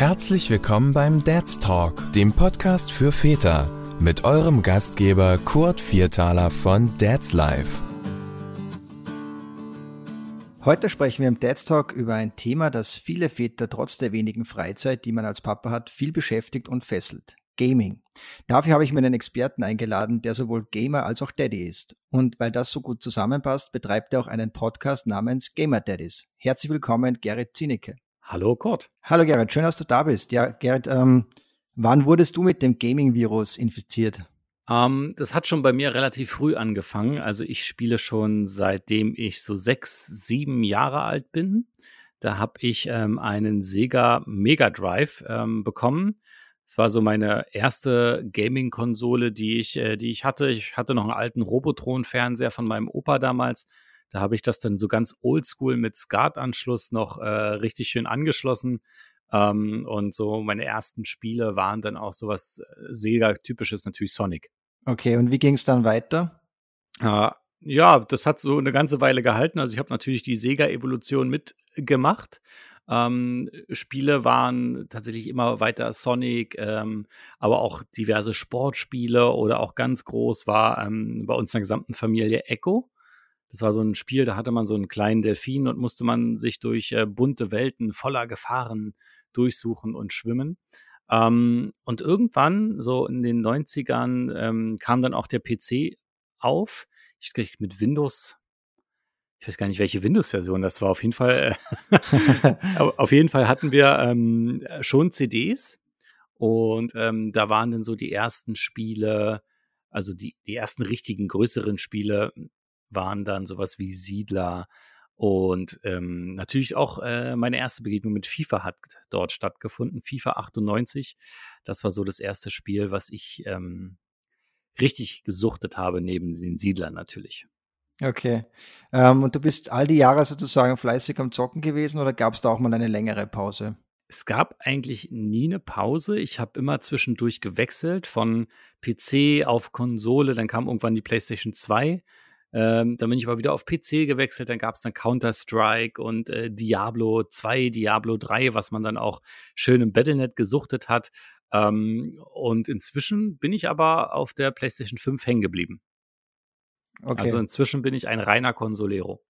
Herzlich willkommen beim Dad's Talk, dem Podcast für Väter, mit eurem Gastgeber Kurt Viertaler von Dad's Life. Heute sprechen wir im Dad's Talk über ein Thema, das viele Väter trotz der wenigen Freizeit, die man als Papa hat, viel beschäftigt und fesselt. Gaming. Dafür habe ich mir einen Experten eingeladen, der sowohl Gamer als auch Daddy ist. Und weil das so gut zusammenpasst, betreibt er auch einen Podcast namens Gamer Daddies. Herzlich willkommen, Gerrit Zinecke. Hallo Kurt. Hallo Gerrit, schön, dass du da bist. Ja, Gerrit, ähm, wann wurdest du mit dem Gaming-Virus infiziert? Ähm, das hat schon bei mir relativ früh angefangen. Also ich spiele schon seitdem ich so sechs, sieben Jahre alt bin. Da habe ich ähm, einen Sega Mega Drive ähm, bekommen. Es war so meine erste Gaming-Konsole, die ich, äh, die ich hatte. Ich hatte noch einen alten Robotron-Fernseher von meinem Opa damals. Da habe ich das dann so ganz oldschool mit SCART-Anschluss noch äh, richtig schön angeschlossen. Ähm, und so meine ersten Spiele waren dann auch sowas äh, Sega-typisches, natürlich Sonic. Okay, und wie ging es dann weiter? Äh, ja, das hat so eine ganze Weile gehalten. Also ich habe natürlich die Sega-Evolution mitgemacht. Ähm, Spiele waren tatsächlich immer weiter Sonic, ähm, aber auch diverse Sportspiele oder auch ganz groß war ähm, bei uns in der gesamten Familie Echo. Das war so ein Spiel, da hatte man so einen kleinen Delfin und musste man sich durch äh, bunte Welten voller Gefahren durchsuchen und schwimmen. Ähm, und irgendwann, so in den 90ern, ähm, kam dann auch der PC auf. Ich krieg mit Windows, ich weiß gar nicht, welche Windows-Version das war. Auf jeden Fall, äh, auf jeden Fall hatten wir ähm, schon CDs und ähm, da waren dann so die ersten Spiele, also die, die ersten richtigen größeren Spiele waren dann sowas wie Siedler und ähm, natürlich auch äh, meine erste Begegnung mit FIFA hat dort stattgefunden. FIFA 98, das war so das erste Spiel, was ich ähm, richtig gesuchtet habe, neben den Siedlern natürlich. Okay. Ähm, und du bist all die Jahre sozusagen fleißig am Zocken gewesen oder gab es da auch mal eine längere Pause? Es gab eigentlich nie eine Pause. Ich habe immer zwischendurch gewechselt von PC auf Konsole. Dann kam irgendwann die PlayStation 2 ähm, dann bin ich aber wieder auf PC gewechselt, dann gab es dann Counter-Strike und äh, Diablo 2, Diablo 3, was man dann auch schön im Battlenet gesuchtet hat. Ähm, und inzwischen bin ich aber auf der PlayStation 5 hängen geblieben. Okay. Also inzwischen bin ich ein reiner Consolero.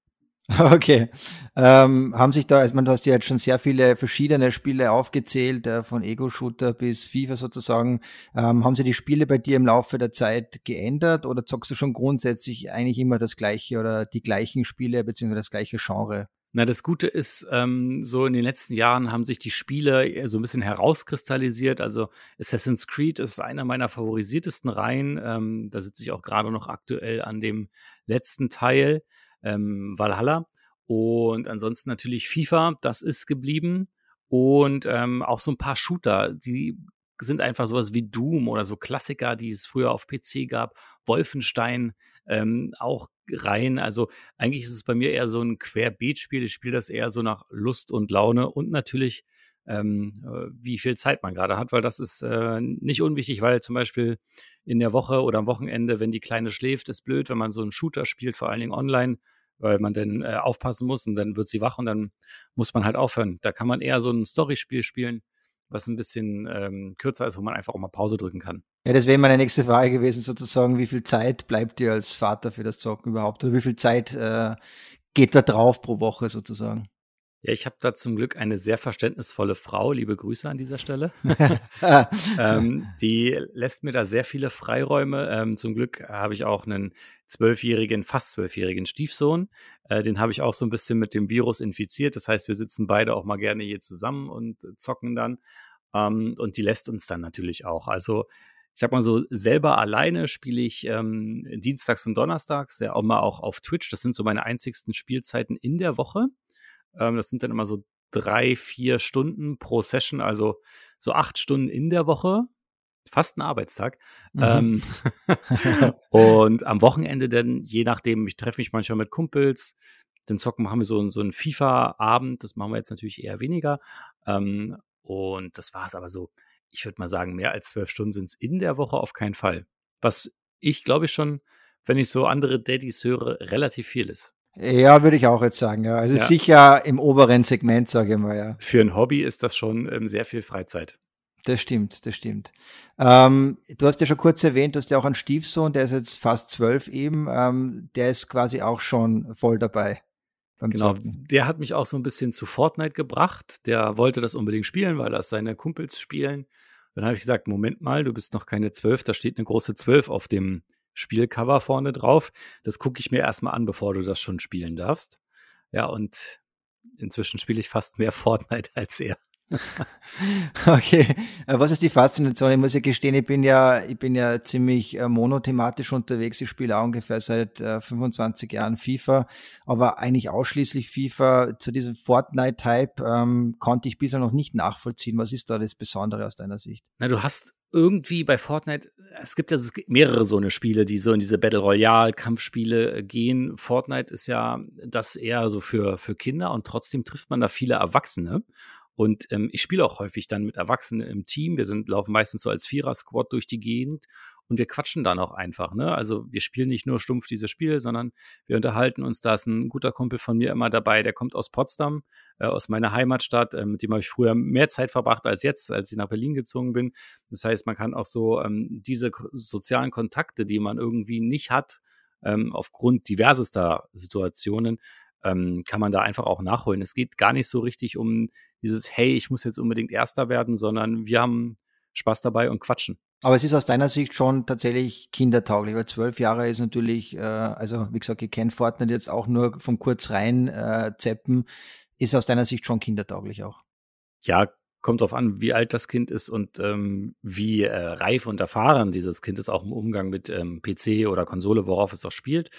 Okay. Ähm, haben sich da, ich meine, du hast ja jetzt schon sehr viele verschiedene Spiele aufgezählt, äh, von Ego-Shooter bis FIFA sozusagen. Ähm, haben sich die Spiele bei dir im Laufe der Zeit geändert oder zockst du schon grundsätzlich eigentlich immer das gleiche oder die gleichen Spiele beziehungsweise das gleiche Genre? Na, das Gute ist, ähm, so in den letzten Jahren haben sich die Spiele so ein bisschen herauskristallisiert. Also Assassin's Creed ist einer meiner favorisiertesten Reihen. Ähm, da sitze ich auch gerade noch aktuell an dem letzten Teil ähm, Valhalla. Und ansonsten natürlich FIFA, das ist geblieben. Und ähm, auch so ein paar Shooter, die sind einfach sowas wie Doom oder so Klassiker, die es früher auf PC gab. Wolfenstein ähm, auch rein. Also eigentlich ist es bei mir eher so ein Querbeet-Spiel. Ich spiele das eher so nach Lust und Laune und natürlich ähm, äh, wie viel Zeit man gerade hat, weil das ist äh, nicht unwichtig, weil zum Beispiel in der Woche oder am Wochenende, wenn die Kleine schläft, ist blöd, wenn man so einen Shooter spielt, vor allen Dingen online, weil man dann äh, aufpassen muss und dann wird sie wach und dann muss man halt aufhören. Da kann man eher so ein Storyspiel spielen, was ein bisschen ähm, kürzer ist, wo man einfach auch mal Pause drücken kann. Ja, das wäre meine nächste Frage gewesen, sozusagen, wie viel Zeit bleibt dir als Vater für das Zocken überhaupt? Oder wie viel Zeit äh, geht da drauf pro Woche sozusagen? Ja, ich habe da zum Glück eine sehr verständnisvolle Frau, liebe Grüße an dieser Stelle. ähm, die lässt mir da sehr viele Freiräume. Ähm, zum Glück habe ich auch einen zwölfjährigen, fast zwölfjährigen Stiefsohn. Äh, den habe ich auch so ein bisschen mit dem Virus infiziert. Das heißt, wir sitzen beide auch mal gerne hier zusammen und zocken dann. Ähm, und die lässt uns dann natürlich auch. Also ich sag mal so, selber alleine spiele ich ähm, dienstags und donnerstags, ja auch mal auch auf Twitch. Das sind so meine einzigsten Spielzeiten in der Woche. Ähm, das sind dann immer so drei, vier Stunden pro Session, also so acht Stunden in der Woche. Fast ein Arbeitstag. Mhm. Ähm, und am Wochenende dann, je nachdem, ich treffe mich manchmal mit Kumpels, dann zocken machen wir so, so einen FIFA-Abend. Das machen wir jetzt natürlich eher weniger. Ähm, und das war es aber so. Ich würde mal sagen, mehr als zwölf Stunden sind es in der Woche auf keinen Fall. Was ich glaube ich schon, wenn ich so andere Daddys höre, relativ viel ist. Ja, würde ich auch jetzt sagen, ja. Also ja. sicher im oberen Segment, sage ich mal, ja. Für ein Hobby ist das schon ähm, sehr viel Freizeit. Das stimmt, das stimmt. Ähm, du hast ja schon kurz erwähnt, du hast ja auch einen Stiefsohn, der ist jetzt fast zwölf eben, ähm, der ist quasi auch schon voll dabei. genau, Zocken. der hat mich auch so ein bisschen zu Fortnite gebracht. Der wollte das unbedingt spielen, weil das seine Kumpels spielen. Dann habe ich gesagt, Moment mal, du bist noch keine zwölf, da steht eine große zwölf auf dem Spielcover vorne drauf. Das gucke ich mir erstmal an, bevor du das schon spielen darfst. Ja, und inzwischen spiele ich fast mehr Fortnite als er. okay, äh, was ist die Faszination? Ich muss ja gestehen, ich bin ja, ich bin ja ziemlich äh, monothematisch unterwegs. Ich spiele auch ungefähr seit 25 äh, Jahren FIFA, aber eigentlich ausschließlich FIFA. Zu diesem Fortnite-Type ähm, konnte ich bisher noch nicht nachvollziehen. Was ist da das Besondere aus deiner Sicht? Na, du hast irgendwie bei Fortnite, es gibt ja mehrere so eine Spiele, die so in diese Battle Royale Kampfspiele gehen. Fortnite ist ja das eher so für, für Kinder und trotzdem trifft man da viele Erwachsene. Und ähm, ich spiele auch häufig dann mit Erwachsenen im Team. Wir sind, laufen meistens so als Vierer-Squad durch die Gegend und wir quatschen dann auch einfach. Ne? Also wir spielen nicht nur stumpf diese Spiele, sondern wir unterhalten uns. Da ist ein guter Kumpel von mir immer dabei, der kommt aus Potsdam, äh, aus meiner Heimatstadt. Äh, mit dem habe ich früher mehr Zeit verbracht als jetzt, als ich nach Berlin gezogen bin. Das heißt, man kann auch so ähm, diese sozialen Kontakte, die man irgendwie nicht hat, ähm, aufgrund diversester Situationen, ähm, kann man da einfach auch nachholen. Es geht gar nicht so richtig um dieses, hey, ich muss jetzt unbedingt Erster werden, sondern wir haben Spaß dabei und quatschen. Aber es ist aus deiner Sicht schon tatsächlich kindertauglich, weil zwölf Jahre ist natürlich, äh, also wie gesagt, ich kenne Fortnite jetzt auch nur von kurz rein äh, zeppen, ist aus deiner Sicht schon kindertauglich auch. Ja, kommt drauf an, wie alt das Kind ist und ähm, wie äh, reif und erfahren dieses Kind ist, auch im Umgang mit ähm, PC oder Konsole, worauf es auch spielt.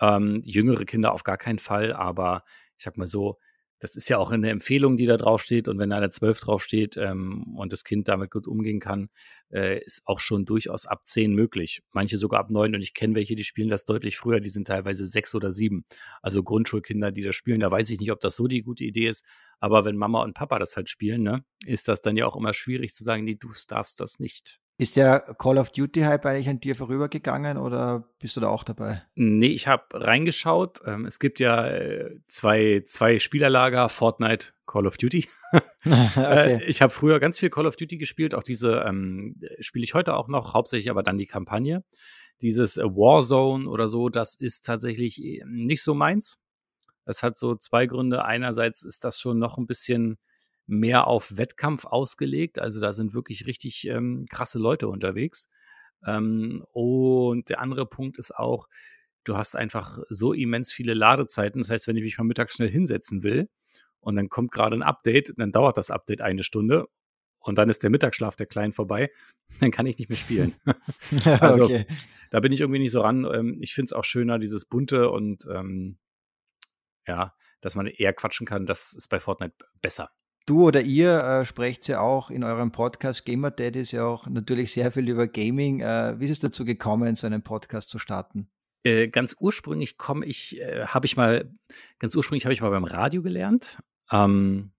Ähm, jüngere Kinder auf gar keinen Fall, aber ich sag mal so, das ist ja auch eine Empfehlung, die da draufsteht. Und wenn da eine 12 draufsteht ähm, und das Kind damit gut umgehen kann, äh, ist auch schon durchaus ab 10 möglich. Manche sogar ab 9. Und ich kenne welche, die spielen das deutlich früher. Die sind teilweise 6 oder 7. Also Grundschulkinder, die das spielen. Da weiß ich nicht, ob das so die gute Idee ist. Aber wenn Mama und Papa das halt spielen, ne, ist das dann ja auch immer schwierig zu sagen, nee, du darfst das nicht. Ist der Call of Duty Hype eigentlich an dir vorübergegangen oder bist du da auch dabei? Nee, ich habe reingeschaut. Ähm, es gibt ja äh, zwei, zwei Spielerlager, Fortnite, Call of Duty. okay. Äh, ich habe früher ganz viel Call of Duty gespielt, auch diese ähm, spiele ich heute auch noch, hauptsächlich aber dann die Kampagne. Dieses äh, Warzone oder so, das ist tatsächlich nicht so meins. Es hat so zwei Gründe. Einerseits ist das schon noch ein bisschen mehr auf Wettkampf ausgelegt. Also da sind wirklich richtig ähm, krasse Leute unterwegs. Ähm, und der andere Punkt ist auch, du hast einfach so immens viele Ladezeiten. Das heißt, wenn ich mich mal mittags schnell hinsetzen will und dann kommt gerade ein Update, dann dauert das Update eine Stunde und dann ist der Mittagsschlaf der Kleinen vorbei, dann kann ich nicht mehr spielen. also okay. da bin ich irgendwie nicht so ran. Ähm, ich finde es auch schöner, dieses bunte und ähm, ja, dass man eher quatschen kann. Das ist bei Fortnite besser. Du oder ihr äh, sprecht ja auch in eurem Podcast Gamer Daddies ja auch natürlich sehr viel über Gaming. Äh, wie ist es dazu gekommen, so einen Podcast zu starten? Äh, ganz ursprünglich komme ich, äh, habe ich mal, ganz ursprünglich habe ich mal beim Radio gelernt. Ähm,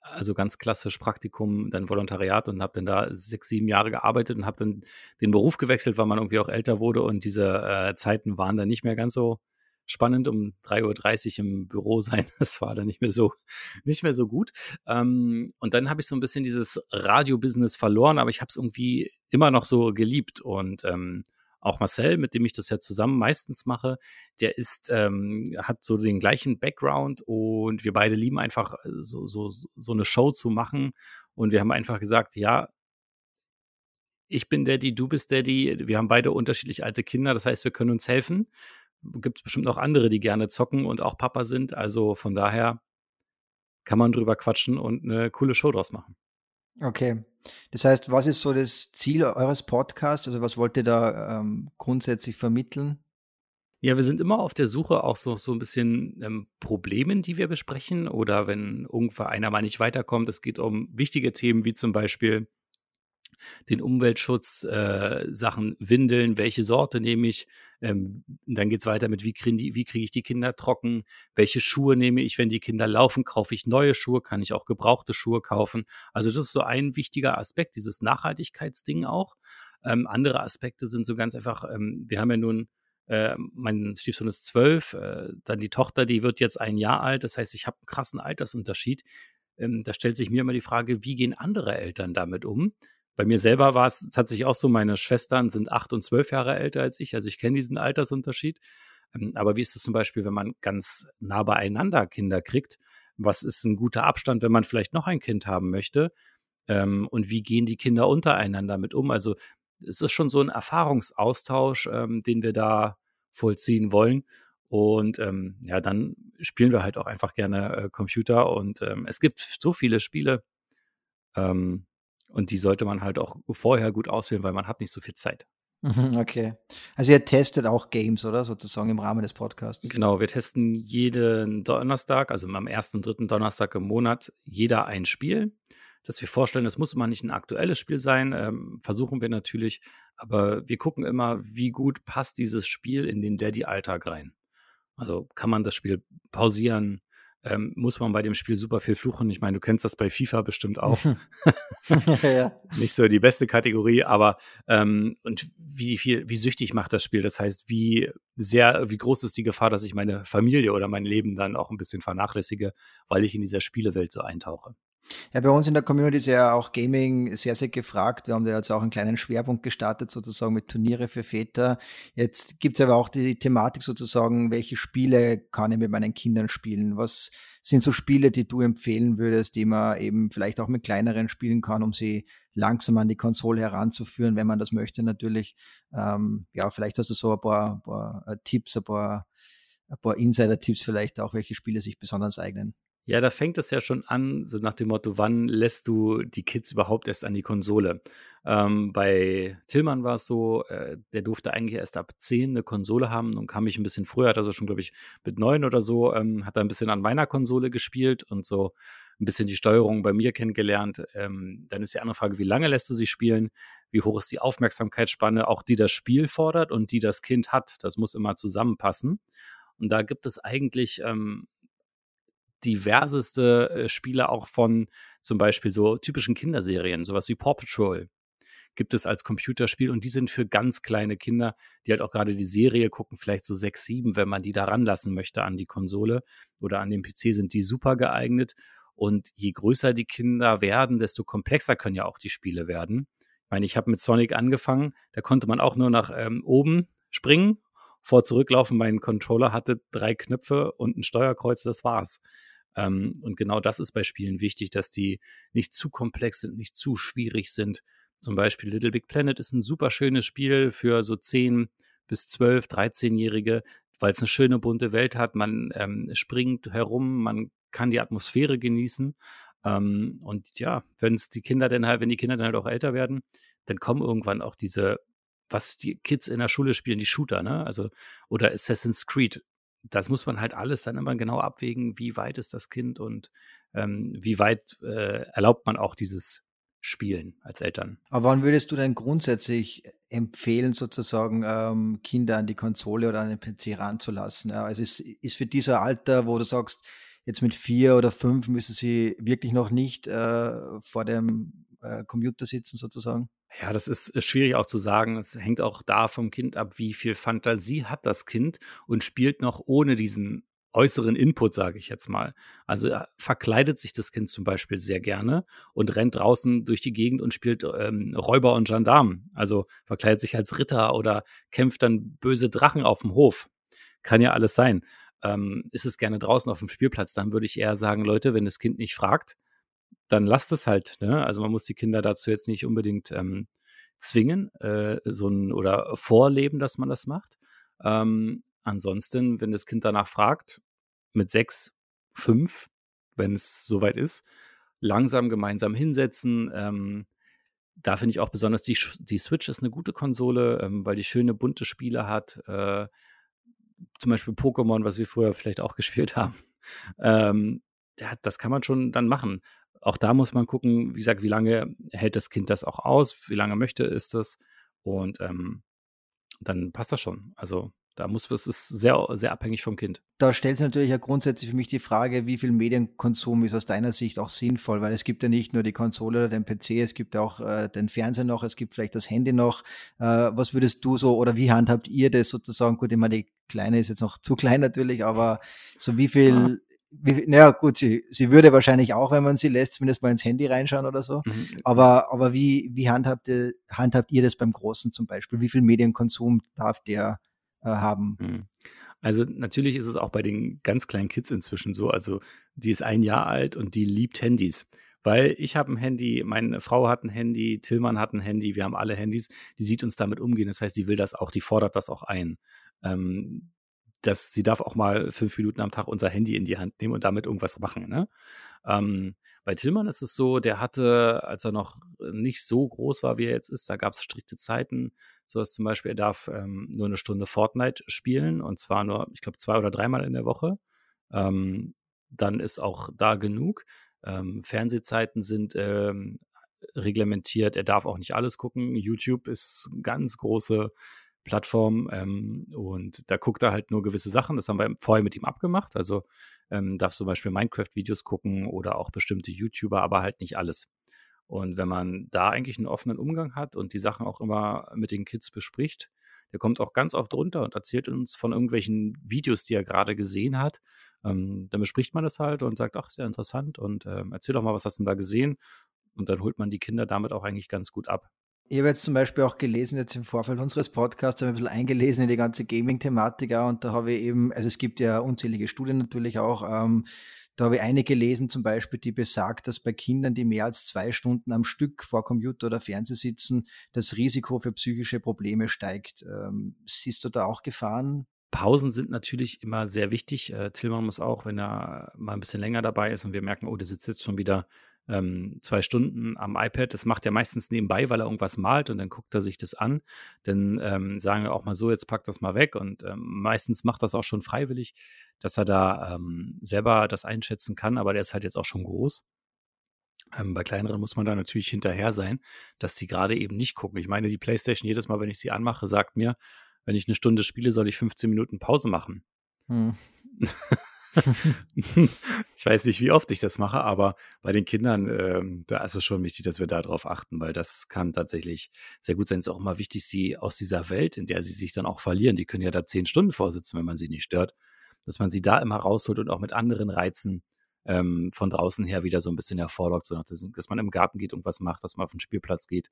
also ganz klassisch Praktikum, dann Volontariat und habe dann da sechs, sieben Jahre gearbeitet und habe dann den Beruf gewechselt, weil man irgendwie auch älter wurde und diese äh, Zeiten waren dann nicht mehr ganz so spannend um 3.30 Uhr im Büro sein. Das war dann nicht mehr so, nicht mehr so gut. Ähm, und dann habe ich so ein bisschen dieses Radio-Business verloren, aber ich habe es irgendwie immer noch so geliebt. Und ähm, auch Marcel, mit dem ich das ja zusammen meistens mache, der ist, ähm, hat so den gleichen Background und wir beide lieben einfach äh, so, so, so eine Show zu machen. Und wir haben einfach gesagt, ja, ich bin Daddy, du bist Daddy. Wir haben beide unterschiedlich alte Kinder, das heißt, wir können uns helfen gibt es bestimmt noch andere, die gerne zocken und auch Papa sind. Also von daher kann man drüber quatschen und eine coole Show draus machen. Okay. Das heißt, was ist so das Ziel eures Podcasts? Also was wollt ihr da ähm, grundsätzlich vermitteln? Ja, wir sind immer auf der Suche auch so, so ein bisschen ähm, Problemen, die wir besprechen oder wenn irgendwo einer mal nicht weiterkommt. Es geht um wichtige Themen wie zum Beispiel den Umweltschutz, äh, Sachen Windeln, welche Sorte nehme ich. Ähm, dann geht es weiter mit, wie kriege wie krieg ich die Kinder trocken, welche Schuhe nehme ich, wenn die Kinder laufen, kaufe ich neue Schuhe, kann ich auch gebrauchte Schuhe kaufen. Also das ist so ein wichtiger Aspekt, dieses Nachhaltigkeitsding auch. Ähm, andere Aspekte sind so ganz einfach, ähm, wir haben ja nun äh, mein Stiefsohn ist zwölf, äh, dann die Tochter, die wird jetzt ein Jahr alt. Das heißt, ich habe einen krassen Altersunterschied. Ähm, da stellt sich mir immer die Frage, wie gehen andere Eltern damit um? Bei mir selber war es tatsächlich auch so, meine Schwestern sind acht und zwölf Jahre älter als ich, also ich kenne diesen Altersunterschied. Ähm, aber wie ist es zum Beispiel, wenn man ganz nah beieinander Kinder kriegt? Was ist ein guter Abstand, wenn man vielleicht noch ein Kind haben möchte? Ähm, und wie gehen die Kinder untereinander mit um? Also es ist schon so ein Erfahrungsaustausch, ähm, den wir da vollziehen wollen. Und ja, dann spielen wir halt auch einfach gerne äh, Computer. Und es gibt so viele Spiele. Ähm, und die sollte man halt auch vorher gut auswählen, weil man hat nicht so viel Zeit. Mhm, okay. Also ihr testet auch Games, oder? Sozusagen im Rahmen des Podcasts. Genau, wir testen jeden Donnerstag, also am ersten und dritten Donnerstag im Monat, jeder ein Spiel, das wir vorstellen. Das muss immer nicht ein aktuelles Spiel sein, ähm, versuchen wir natürlich, aber wir gucken immer, wie gut passt dieses Spiel in den Daddy-Alltag rein. Also kann man das Spiel pausieren, ähm, muss man bei dem Spiel super viel fluchen. Ich meine, du kennst das bei FIFA bestimmt auch. ja. Nicht so die beste Kategorie, aber ähm, und wie viel, wie süchtig macht das Spiel? Das heißt, wie sehr, wie groß ist die Gefahr, dass ich meine Familie oder mein Leben dann auch ein bisschen vernachlässige, weil ich in dieser Spielewelt so eintauche? Ja, bei uns in der Community ist ja auch Gaming sehr, sehr gefragt. Wir haben da jetzt auch einen kleinen Schwerpunkt gestartet, sozusagen mit Turniere für Väter. Jetzt gibt es aber auch die Thematik sozusagen, welche Spiele kann ich mit meinen Kindern spielen? Was sind so Spiele, die du empfehlen würdest, die man eben vielleicht auch mit kleineren spielen kann, um sie langsam an die Konsole heranzuführen, wenn man das möchte natürlich. Ähm, ja, vielleicht hast du so ein paar, paar äh, Tipps, ein paar, ein paar Insider-Tipps vielleicht auch, welche Spiele sich besonders eignen. Ja, da fängt es ja schon an, so nach dem Motto, wann lässt du die Kids überhaupt erst an die Konsole? Ähm, bei Tillmann war es so, äh, der durfte eigentlich erst ab 10 eine Konsole haben und kam ich ein bisschen früher, hat also schon, glaube ich, mit 9 oder so, ähm, hat er ein bisschen an meiner Konsole gespielt und so ein bisschen die Steuerung bei mir kennengelernt. Ähm, dann ist die andere Frage, wie lange lässt du sie spielen? Wie hoch ist die Aufmerksamkeitsspanne, auch die das Spiel fordert und die das Kind hat? Das muss immer zusammenpassen. Und da gibt es eigentlich ähm, diverseste äh, Spiele auch von zum Beispiel so typischen Kinderserien, sowas wie Paw Patrol gibt es als Computerspiel und die sind für ganz kleine Kinder, die halt auch gerade die Serie gucken, vielleicht so sechs, sieben, wenn man die da ranlassen möchte an die Konsole oder an den PC, sind die super geeignet. Und je größer die Kinder werden, desto komplexer können ja auch die Spiele werden. Ich meine, ich habe mit Sonic angefangen, da konnte man auch nur nach ähm, oben springen, vor zurücklaufen. Mein Controller hatte drei Knöpfe und ein Steuerkreuz, das war's. Ähm, und genau das ist bei Spielen wichtig, dass die nicht zu komplex sind, nicht zu schwierig sind. Zum Beispiel Little Big Planet ist ein super schönes Spiel für so 10 bis 12, 13-Jährige, weil es eine schöne bunte Welt hat. Man ähm, springt herum, man kann die Atmosphäre genießen. Ähm, und ja, wenn es die Kinder dann halt, wenn die Kinder dann halt auch älter werden, dann kommen irgendwann auch diese, was die Kids in der Schule spielen, die Shooter, ne? Also, oder Assassin's Creed das muss man halt alles dann immer genau abwägen, wie weit ist das Kind und ähm, wie weit äh, erlaubt man auch dieses Spielen als Eltern. Aber wann würdest du denn grundsätzlich empfehlen, sozusagen ähm, Kinder an die Konsole oder an den PC ranzulassen? Ja, also ist, ist für dieser Alter, wo du sagst, jetzt mit vier oder fünf müssen sie wirklich noch nicht äh, vor dem äh, Computer sitzen, sozusagen? Ja, das ist schwierig auch zu sagen. Es hängt auch da vom Kind ab, wie viel Fantasie hat das Kind und spielt noch ohne diesen äußeren Input, sage ich jetzt mal. Also äh, verkleidet sich das Kind zum Beispiel sehr gerne und rennt draußen durch die Gegend und spielt ähm, Räuber und Gendarmen. Also verkleidet sich als Ritter oder kämpft dann böse Drachen auf dem Hof. Kann ja alles sein. Ähm, ist es gerne draußen auf dem Spielplatz, dann würde ich eher sagen, Leute, wenn das Kind nicht fragt, dann lasst es halt. Ne? Also man muss die Kinder dazu jetzt nicht unbedingt ähm, zwingen äh, so ein, oder vorleben, dass man das macht. Ähm, ansonsten, wenn das Kind danach fragt, mit sechs, fünf, wenn es soweit ist, langsam gemeinsam hinsetzen. Ähm, da finde ich auch besonders, die, die Switch ist eine gute Konsole, ähm, weil die schöne bunte Spiele hat. Äh, zum Beispiel Pokémon, was wir früher vielleicht auch gespielt haben. Ähm, das kann man schon dann machen auch da muss man gucken, wie gesagt, wie lange hält das Kind das auch aus, wie lange möchte ist das und ähm, dann passt das schon. Also Da muss es ist sehr, sehr abhängig vom Kind. Da stellt sich natürlich ja grundsätzlich für mich die Frage, wie viel Medienkonsum ist aus deiner Sicht auch sinnvoll, weil es gibt ja nicht nur die Konsole oder den PC, es gibt auch äh, den Fernseher noch, es gibt vielleicht das Handy noch. Äh, was würdest du so oder wie handhabt ihr das sozusagen? Gut, meine, die Kleine ist jetzt noch zu klein natürlich, aber so wie viel. Wie, naja, gut, sie, sie würde wahrscheinlich auch, wenn man sie lässt, zumindest mal ins Handy reinschauen oder so. Mhm. Aber, aber wie, wie handhabt, ihr, handhabt ihr das beim Großen zum Beispiel? Wie viel Medienkonsum darf der äh, haben? Mhm. Also natürlich ist es auch bei den ganz kleinen Kids inzwischen so. Also die ist ein Jahr alt und die liebt Handys. Weil ich habe ein Handy, meine Frau hat ein Handy, Tillmann hat ein Handy, wir haben alle Handys, die sieht uns damit umgehen. Das heißt, die will das auch, die fordert das auch ein. Ähm, dass sie darf auch mal fünf Minuten am Tag unser Handy in die Hand nehmen und damit irgendwas machen. Ne? Ähm, bei Tillmann ist es so, der hatte, als er noch nicht so groß war, wie er jetzt ist, da gab es strikte Zeiten. So dass zum Beispiel, er darf ähm, nur eine Stunde Fortnite spielen und zwar nur, ich glaube, zwei oder dreimal in der Woche. Ähm, dann ist auch da genug. Ähm, Fernsehzeiten sind ähm, reglementiert. Er darf auch nicht alles gucken. YouTube ist ganz große Plattform ähm, und da guckt er halt nur gewisse Sachen. Das haben wir vorher mit ihm abgemacht. Also ähm, darf zum Beispiel Minecraft-Videos gucken oder auch bestimmte YouTuber, aber halt nicht alles. Und wenn man da eigentlich einen offenen Umgang hat und die Sachen auch immer mit den Kids bespricht, der kommt auch ganz oft runter und erzählt uns von irgendwelchen Videos, die er gerade gesehen hat. Ähm, dann bespricht man das halt und sagt, ach, ist ja interessant und ähm, erzähl doch mal, was hast du denn da gesehen? Und dann holt man die Kinder damit auch eigentlich ganz gut ab. Ich habe jetzt zum Beispiel auch gelesen, jetzt im Vorfeld unseres Podcasts, habe ich ein bisschen eingelesen in die ganze Gaming-Thematik und da habe ich eben, also es gibt ja unzählige Studien natürlich auch, ähm, da habe ich eine gelesen, zum Beispiel, die besagt, dass bei Kindern, die mehr als zwei Stunden am Stück vor Computer oder Fernseher sitzen, das Risiko für psychische Probleme steigt. Ähm, siehst du da auch Gefahren? Pausen sind natürlich immer sehr wichtig. Äh, Tillmann muss auch, wenn er mal ein bisschen länger dabei ist und wir merken, oh, der sitzt jetzt schon wieder ähm, zwei Stunden am iPad. Das macht er meistens nebenbei, weil er irgendwas malt und dann guckt er sich das an. Dann ähm, sagen wir auch mal so, jetzt pack das mal weg. Und ähm, meistens macht das auch schon freiwillig, dass er da ähm, selber das einschätzen kann, aber der ist halt jetzt auch schon groß. Ähm, bei kleineren muss man da natürlich hinterher sein, dass die gerade eben nicht gucken. Ich meine, die PlayStation jedes Mal, wenn ich sie anmache, sagt mir, wenn ich eine Stunde spiele, soll ich 15 Minuten Pause machen. Hm. ich weiß nicht, wie oft ich das mache, aber bei den Kindern, ähm, da ist es schon wichtig, dass wir darauf achten, weil das kann tatsächlich sehr gut sein. Es ist auch immer wichtig, sie aus dieser Welt, in der sie sich dann auch verlieren, die können ja da zehn Stunden vorsitzen, wenn man sie nicht stört, dass man sie da immer rausholt und auch mit anderen Reizen ähm, von draußen her wieder so ein bisschen hervorlockt, so dass, dass man im Garten geht und was macht, dass man auf den Spielplatz geht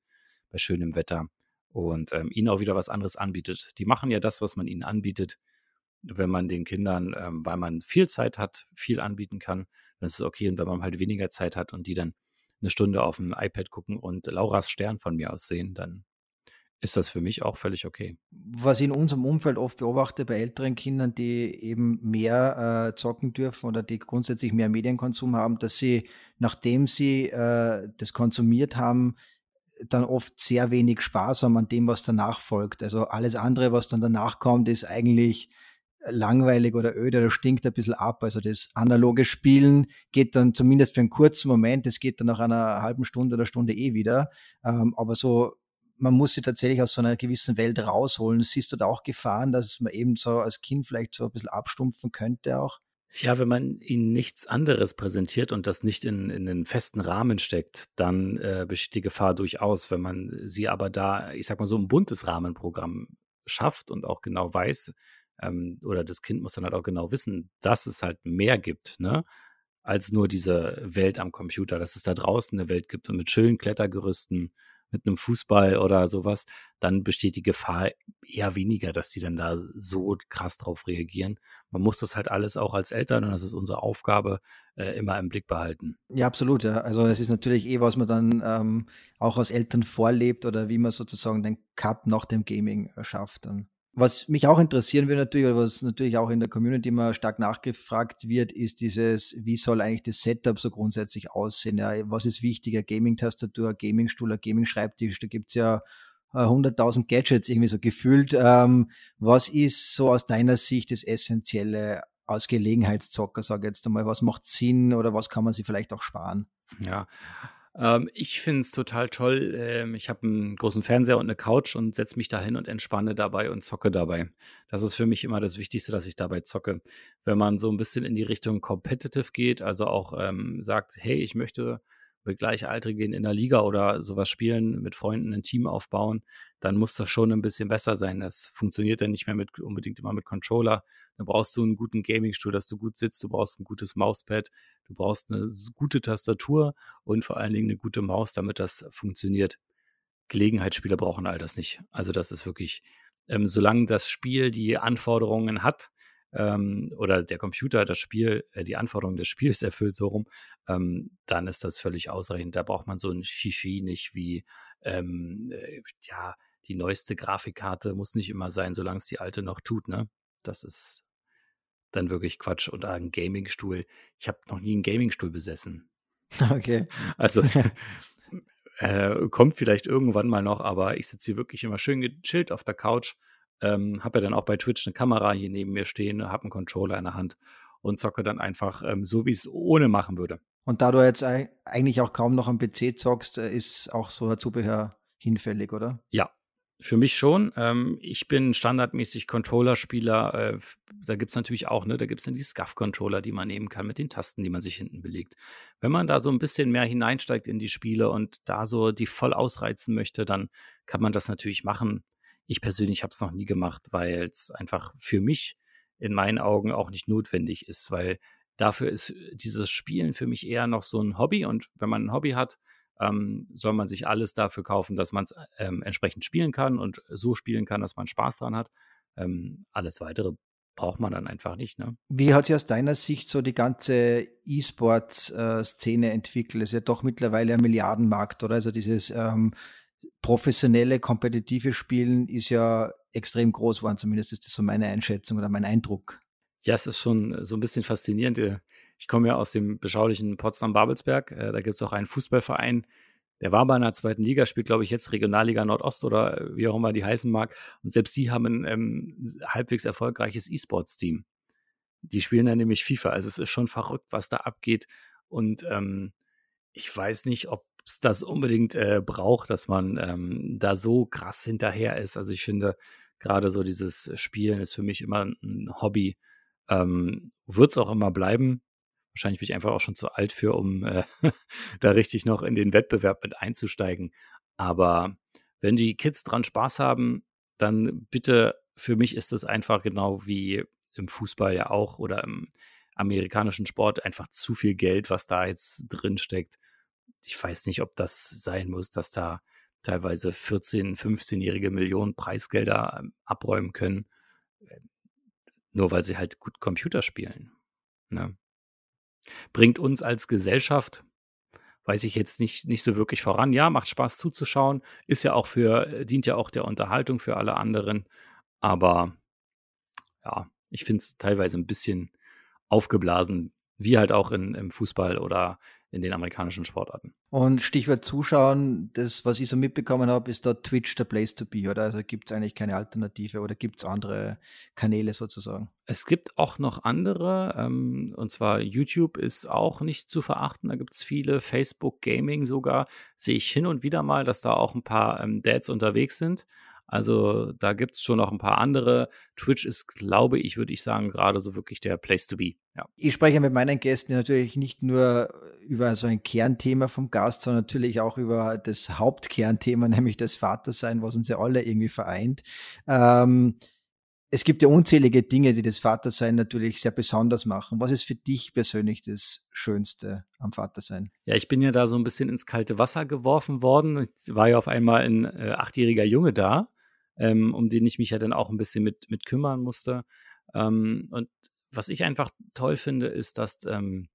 bei schönem Wetter und ähm, ihnen auch wieder was anderes anbietet. Die machen ja das, was man ihnen anbietet wenn man den Kindern, ähm, weil man viel Zeit hat, viel anbieten kann, dann ist es okay. Und wenn man halt weniger Zeit hat und die dann eine Stunde auf dem iPad gucken und Lauras Stern von mir aus sehen, dann ist das für mich auch völlig okay. Was ich in unserem Umfeld oft beobachte bei älteren Kindern, die eben mehr äh, zocken dürfen oder die grundsätzlich mehr Medienkonsum haben, dass sie, nachdem sie äh, das konsumiert haben, dann oft sehr wenig Spaß haben an dem, was danach folgt. Also alles andere, was dann danach kommt, ist eigentlich langweilig oder öde oder stinkt ein bisschen ab. Also das analoge Spielen geht dann zumindest für einen kurzen Moment, es geht dann nach einer halben Stunde oder Stunde eh wieder. Ähm, aber so, man muss sie tatsächlich aus so einer gewissen Welt rausholen. Siehst du da auch Gefahren, dass man eben so als Kind vielleicht so ein bisschen abstumpfen könnte auch? Ja, wenn man ihnen nichts anderes präsentiert und das nicht in, in einen festen Rahmen steckt, dann äh, besteht die Gefahr durchaus. Wenn man sie aber da, ich sag mal, so ein buntes Rahmenprogramm schafft und auch genau weiß, ähm, oder das Kind muss dann halt auch genau wissen, dass es halt mehr gibt, ne? Als nur diese Welt am Computer, dass es da draußen eine Welt gibt und mit schönen Klettergerüsten, mit einem Fußball oder sowas, dann besteht die Gefahr eher weniger, dass die dann da so krass drauf reagieren. Man muss das halt alles auch als Eltern, und das ist unsere Aufgabe, äh, immer im Blick behalten. Ja, absolut. Ja. Also es ist natürlich eh, was man dann ähm, auch als Eltern vorlebt oder wie man sozusagen den Cut nach dem Gaming schafft. Dann. Was mich auch interessieren würde natürlich, oder was natürlich auch in der Community immer stark nachgefragt wird, ist dieses, wie soll eigentlich das Setup so grundsätzlich aussehen? Ja, was ist wichtiger? Gaming-Tastatur, Gaming-Stuhl, Gaming-Schreibtisch? Da gibt's ja 100.000 äh, Gadgets irgendwie so gefühlt. Ähm, was ist so aus deiner Sicht das Essentielle als Gelegenheitszocker, sage ich jetzt einmal? Was macht Sinn oder was kann man sich vielleicht auch sparen? Ja, Ähm, ich finde es total toll. Ähm, ich habe einen großen Fernseher und eine Couch und setze mich da hin und entspanne dabei und zocke dabei. Das ist für mich immer das Wichtigste, dass ich dabei zocke. Wenn man so ein bisschen in die Richtung Competitive geht, also auch ähm, sagt, hey, ich möchte mit Gleichaltrigen in der Liga oder sowas spielen, mit Freunden ein Team aufbauen, dann muss das schon ein bisschen besser sein. Das funktioniert dann nicht mehr mit, unbedingt immer mit Controller. Dann brauchst du einen guten Gaming-Stuhl, dass du gut sitzt, du brauchst ein gutes Mauspad, du brauchst eine gute Tastatur und vor allen Dingen eine gute Maus, damit das funktioniert. Gelegenheitsspieler brauchen all das nicht. Also das ist wirklich, ähm, solange das Spiel die Anforderungen hat, ähm, oder der Computer das Spiel, äh, die Anforderungen des Spiels erfüllt, so rum, ähm, dann ist das völlig ausreichend. Da braucht man so ein Shishi nicht wie, ähm, äh, ja, die neueste Grafikkarte muss nicht immer sein, solange es die alte noch tut, ne? Das ist dann wirklich Quatsch. Und ein Gamingstuhl. Ich habe noch nie einen Gamingstuhl besessen. Okay. Also äh, kommt vielleicht irgendwann mal noch, aber ich sitze hier wirklich immer schön gechillt auf der Couch ähm, habe ja dann auch bei Twitch eine Kamera hier neben mir stehen, habe einen Controller in der Hand und zocke dann einfach ähm, so, wie ich es ohne machen würde. Und da du jetzt eigentlich auch kaum noch am PC zockst, äh, ist auch so ein Zubehör hinfällig, oder? Ja, für mich schon. Ähm, ich bin standardmäßig Controller-Spieler. Äh, da gibt es natürlich auch, ne, da gibt es dann die SCUF-Controller, die man nehmen kann mit den Tasten, die man sich hinten belegt. Wenn man da so ein bisschen mehr hineinsteigt in die Spiele und da so die voll ausreizen möchte, dann kann man das natürlich machen. Ich persönlich habe es noch nie gemacht, weil es einfach für mich in meinen Augen auch nicht notwendig ist, weil dafür ist äh, dieses Spielen für mich eher noch so ein Hobby und wenn man ein Hobby hat, ähm, soll man sich alles dafür kaufen, dass man es ähm, entsprechend spielen kann und so spielen kann, dass man Spaß dran hat. Ähm, alles weitere braucht man dann einfach nicht. Ne? Wie hat sich aus deiner Sicht so die ganze E-Sports-Szene äh, entwickelt? Es ist ja doch mittlerweile ein Milliardenmarkt, oder? Also dieses ähm, professionelle, kompetitive Spielen ist ja extrem groß geworden. Zumindest ist das so meine Einschätzung oder mein Eindruck. Ja, es ist schon so ein bisschen faszinierend. Äh, ich komme ja aus dem beschaulichen Potsdam-Babelsberg. Äh, da gibt es auch einen Fußballverein, der war bei einer zweiten Liga, spielt, glaube ich, jetzt Regionalliga Nordost oder wie auch immer die heißen mag. Und selbst die haben ein ähm, halbwegs erfolgreiches E-Sports-Team. Die spielen dann nämlich FIFA. Also es ist schon verrückt, was da abgeht. Und ähm, ich weiß nicht, ob es das unbedingt äh, braucht, dass man ähm, da so krass hinterher ist. Also ich finde, gerade so dieses Spielen ist für mich immer ein Hobby. Ähm, Wird es auch immer bleiben. Wahrscheinlich bin ich einfach auch schon zu alt für, um äh, da richtig noch in den Wettbewerb mit einzusteigen. Aber wenn die Kids dran Spaß haben, dann bitte, für mich ist das einfach genau wie im Fußball ja auch oder im amerikanischen Sport einfach zu viel Geld, was da jetzt drin steckt ich weiß nicht, ob das sein muss, dass da teilweise 14-, 15-jährige Millionen Preisgelder ähm, abräumen können, äh, nur weil sie halt gut Computer spielen. Ne? Bringt uns als Gesellschaft, weiß ich jetzt nicht, nicht so wirklich voran. Ja, macht Spaß zuzuschauen, ist ja auch für, äh, dient ja auch der Unterhaltung für alle anderen. Aber ja, ich finde es teilweise ein bisschen aufgeblasen, wie halt auch in, im Fußball oder in den amerikanischen Sportarten. Und Stichwort Zuschauen, das, was ich so mitbekommen habe, ist da Twitch der Place to be, oder? Also gibt es eigentlich keine Alternative oder gibt es andere Kanäle sozusagen? Es gibt auch noch andere, ähm, und zwar YouTube ist auch nicht zu verachten. Da gibt es viele, Facebook Gaming sogar, sehe ich hin und wieder mal, dass da auch ein paar ähm, Dads unterwegs sind. Also da gibt es schon noch ein paar andere. Twitch ist, glaube ich, würde ich sagen, gerade so wirklich der Place to be. Ja. Ich spreche mit meinen Gästen natürlich nicht nur über so ein Kernthema vom Gast, sondern natürlich auch über das Hauptkernthema, nämlich das Vatersein, was uns ja alle irgendwie vereint. Ähm, es gibt ja unzählige Dinge, die das Vatersein natürlich sehr besonders machen. Was ist für dich persönlich das Schönste am Vatersein? Ja, ich bin ja da so ein bisschen ins kalte Wasser geworfen worden. Ich war ja auf einmal ein äh, achtjähriger Junge da, ähm, um den ich mich ja dann auch ein bisschen mit, mit kümmern musste. Ähm, und was ich einfach toll finde, ist, dass ähm,